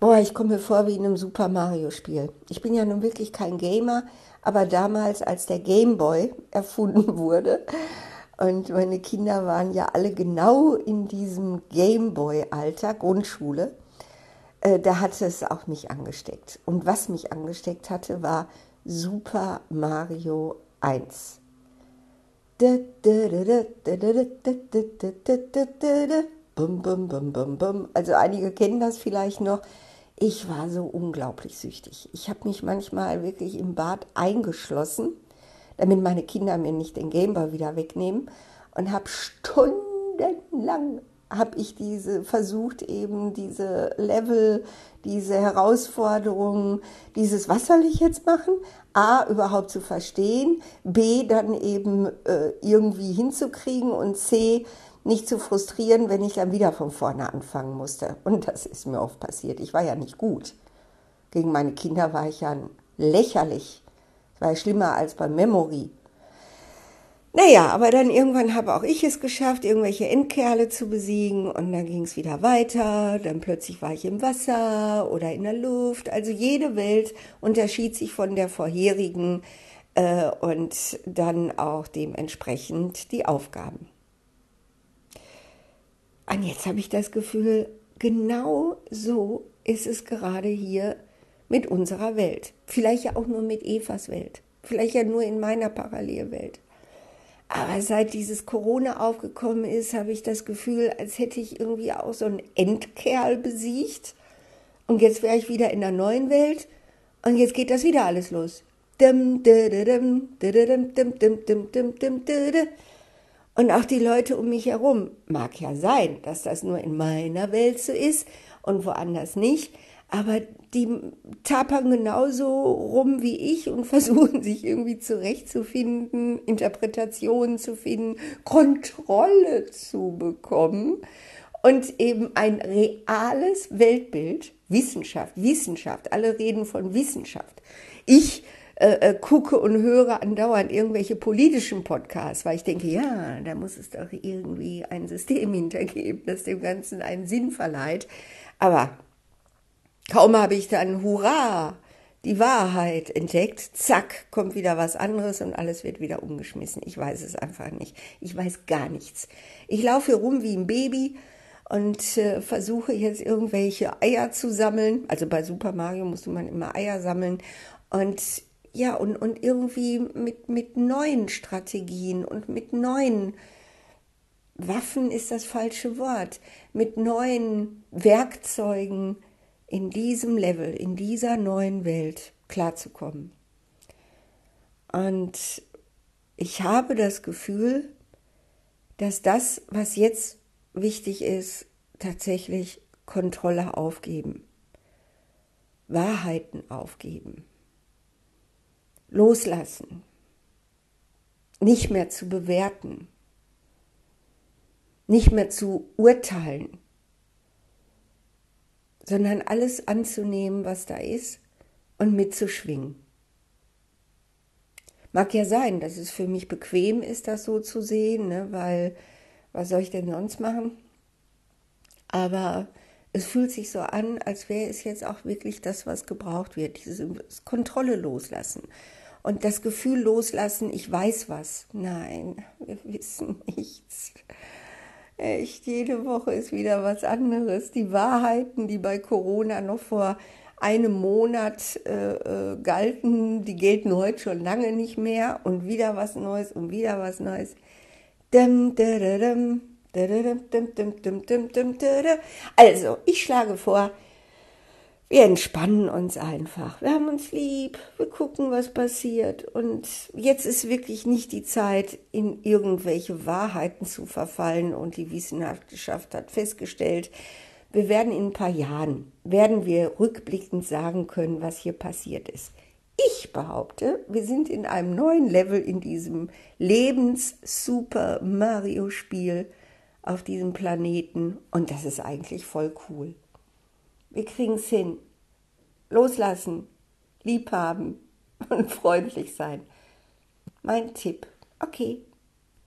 Boah, ich komme mir vor wie in einem Super Mario-Spiel. Ich bin ja nun wirklich kein Gamer, aber damals, als der Game Boy erfunden wurde, und meine Kinder waren ja alle genau in diesem Game Boy-Alter, Grundschule, äh, da hatte es auch mich angesteckt. Und was mich angesteckt hatte, war Super Mario 1. Also einige kennen das vielleicht noch. Ich war so unglaublich süchtig. Ich habe mich manchmal wirklich im Bad eingeschlossen, damit meine Kinder mir nicht den Gameboy wieder wegnehmen und habe stundenlang habe ich diese versucht eben diese Level, diese Herausforderungen, dieses was soll ich jetzt machen? A überhaupt zu verstehen, B dann eben äh, irgendwie hinzukriegen und C nicht zu frustrieren, wenn ich dann wieder von vorne anfangen musste. Und das ist mir oft passiert. Ich war ja nicht gut. Gegen meine Kinder war ich ja lächerlich. Ich war ja schlimmer als bei Memory. Naja, aber dann irgendwann habe auch ich es geschafft, irgendwelche Endkerle zu besiegen und dann ging es wieder weiter. Dann plötzlich war ich im Wasser oder in der Luft. Also jede Welt unterschied sich von der vorherigen äh, und dann auch dementsprechend die Aufgaben. Und jetzt habe ich das Gefühl, genau so ist es gerade hier mit unserer Welt. Vielleicht ja auch nur mit Evas Welt. Vielleicht ja nur in meiner Parallelwelt. Aber seit dieses Corona aufgekommen ist, habe ich das Gefühl, als hätte ich irgendwie auch so einen Endkerl besiegt. Und jetzt wäre ich wieder in der neuen Welt. Und jetzt geht das wieder alles los. Und auch die Leute um mich herum. Mag ja sein, dass das nur in meiner Welt so ist und woanders nicht. Aber die tapern genauso rum wie ich und versuchen sich irgendwie zurechtzufinden, Interpretationen zu finden, Kontrolle zu bekommen und eben ein reales Weltbild, Wissenschaft, Wissenschaft, alle reden von Wissenschaft. Ich äh, äh, gucke und höre andauernd irgendwelche politischen Podcasts, weil ich denke, ja, da muss es doch irgendwie ein System hintergeben, das dem Ganzen einen Sinn verleiht. Aber kaum habe ich dann Hurra, die Wahrheit entdeckt, zack, kommt wieder was anderes und alles wird wieder umgeschmissen. Ich weiß es einfach nicht. Ich weiß gar nichts. Ich laufe rum wie ein Baby und äh, versuche jetzt irgendwelche Eier zu sammeln. Also bei Super Mario musste man immer Eier sammeln. Und ja, und, und irgendwie mit, mit neuen Strategien und mit neuen Waffen ist das falsche Wort, mit neuen Werkzeugen in diesem Level, in dieser neuen Welt klarzukommen. Und ich habe das Gefühl, dass das, was jetzt wichtig ist, tatsächlich Kontrolle aufgeben, Wahrheiten aufgeben loslassen, nicht mehr zu bewerten, nicht mehr zu urteilen, sondern alles anzunehmen, was da ist und mitzuschwingen. Mag ja sein, dass es für mich bequem ist, das so zu sehen, ne? weil was soll ich denn sonst machen? Aber es fühlt sich so an, als wäre es jetzt auch wirklich das, was gebraucht wird, diese Kontrolle loslassen. Und das Gefühl loslassen, ich weiß was. Nein, wir wissen nichts. Echt, jede Woche ist wieder was anderes. Die Wahrheiten, die bei Corona noch vor einem Monat äh, äh, galten, die gelten heute schon lange nicht mehr. Und wieder was Neues und wieder was Neues. Also, ich schlage vor, wir entspannen uns einfach. Wir haben uns lieb. Wir gucken, was passiert. Und jetzt ist wirklich nicht die Zeit, in irgendwelche Wahrheiten zu verfallen. Und die Wissenschaft hat festgestellt, wir werden in ein paar Jahren, werden wir rückblickend sagen können, was hier passiert ist. Ich behaupte, wir sind in einem neuen Level in diesem Lebens-Super Mario-Spiel auf diesem Planeten. Und das ist eigentlich voll cool. Wir kriegen es hin. Loslassen, lieb haben und freundlich sein. Mein Tipp. Okay.